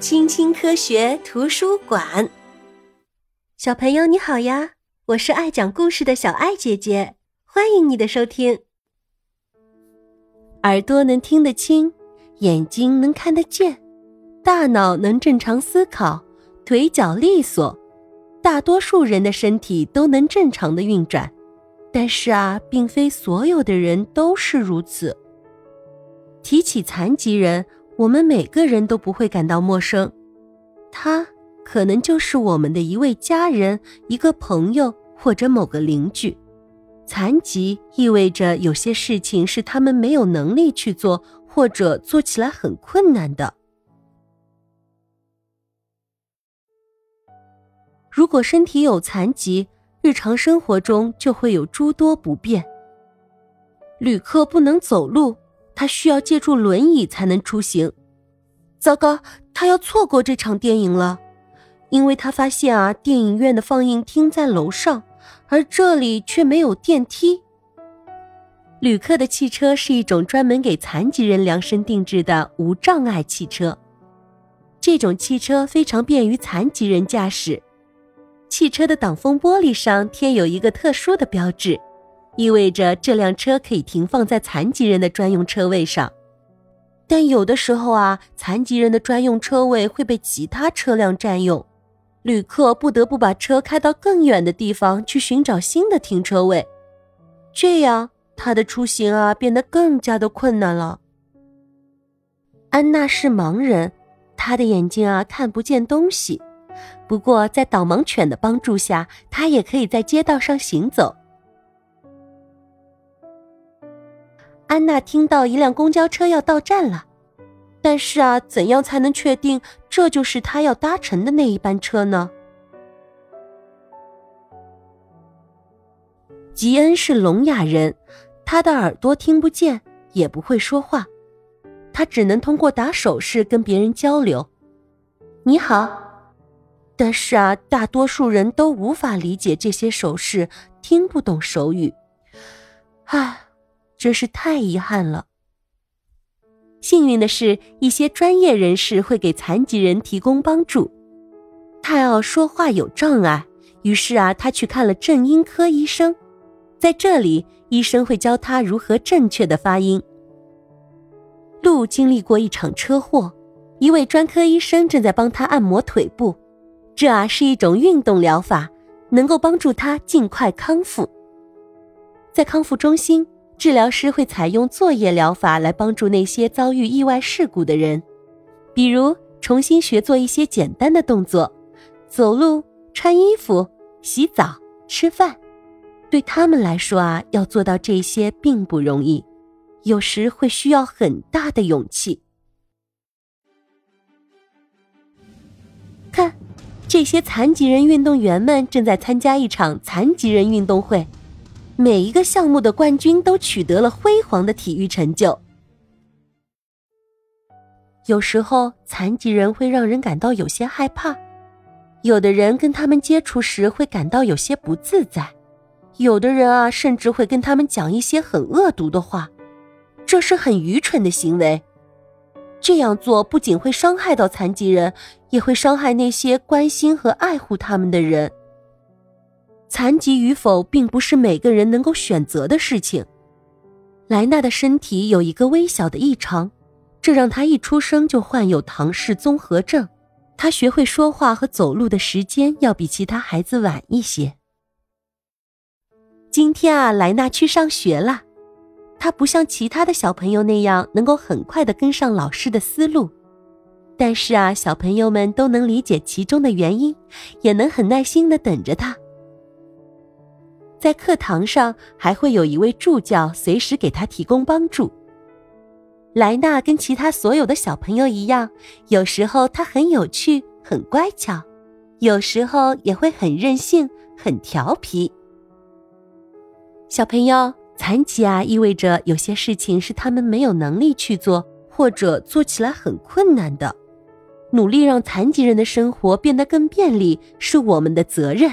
青青科学图书馆，小朋友你好呀！我是爱讲故事的小爱姐姐，欢迎你的收听。耳朵能听得清，眼睛能看得见，大脑能正常思考，腿脚利索，大多数人的身体都能正常的运转。但是啊，并非所有的人都是如此。提起残疾人，我们每个人都不会感到陌生，他可能就是我们的一位家人、一个朋友或者某个邻居。残疾意味着有些事情是他们没有能力去做，或者做起来很困难的。如果身体有残疾，日常生活中就会有诸多不便。旅客不能走路。他需要借助轮椅才能出行，糟糕，他要错过这场电影了，因为他发现啊，电影院的放映厅在楼上，而这里却没有电梯。旅客的汽车是一种专门给残疾人量身定制的无障碍汽车，这种汽车非常便于残疾人驾驶。汽车的挡风玻璃上贴有一个特殊的标志。意味着这辆车可以停放在残疾人的专用车位上，但有的时候啊，残疾人的专用车位会被其他车辆占用，旅客不得不把车开到更远的地方去寻找新的停车位，这样他的出行啊变得更加的困难了。安娜是盲人，她的眼睛啊看不见东西，不过在导盲犬的帮助下，她也可以在街道上行走。安娜听到一辆公交车要到站了，但是啊，怎样才能确定这就是她要搭乘的那一班车呢？吉恩是聋哑人，他的耳朵听不见，也不会说话，他只能通过打手势跟别人交流。你好，但是啊，大多数人都无法理解这些手势，听不懂手语。唉。真是太遗憾了。幸运的是，一些专业人士会给残疾人提供帮助。泰奥说话有障碍，于是啊，他去看了正音科医生。在这里，医生会教他如何正确的发音。路经历过一场车祸，一位专科医生正在帮他按摩腿部，这啊是一种运动疗法，能够帮助他尽快康复。在康复中心。治疗师会采用作业疗法来帮助那些遭遇意外事故的人，比如重新学做一些简单的动作，走路、穿衣服、洗澡、吃饭。对他们来说啊，要做到这些并不容易，有时会需要很大的勇气。看，这些残疾人运动员们正在参加一场残疾人运动会。每一个项目的冠军都取得了辉煌的体育成就。有时候，残疾人会让人感到有些害怕，有的人跟他们接触时会感到有些不自在，有的人啊，甚至会跟他们讲一些很恶毒的话，这是很愚蠢的行为。这样做不仅会伤害到残疾人，也会伤害那些关心和爱护他们的人。残疾与否并不是每个人能够选择的事情。莱纳的身体有一个微小的异常，这让他一出生就患有唐氏综合症。他学会说话和走路的时间要比其他孩子晚一些。今天啊，莱纳去上学了。他不像其他的小朋友那样能够很快的跟上老师的思路，但是啊，小朋友们都能理解其中的原因，也能很耐心的等着他。在课堂上，还会有一位助教随时给他提供帮助。莱纳跟其他所有的小朋友一样，有时候他很有趣、很乖巧，有时候也会很任性、很调皮。小朋友，残疾啊，意味着有些事情是他们没有能力去做，或者做起来很困难的。努力让残疾人的生活变得更便利，是我们的责任。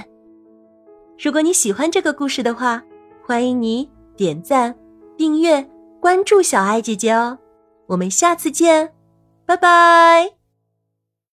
如果你喜欢这个故事的话，欢迎你点赞、订阅、关注小艾姐姐哦。我们下次见，拜拜。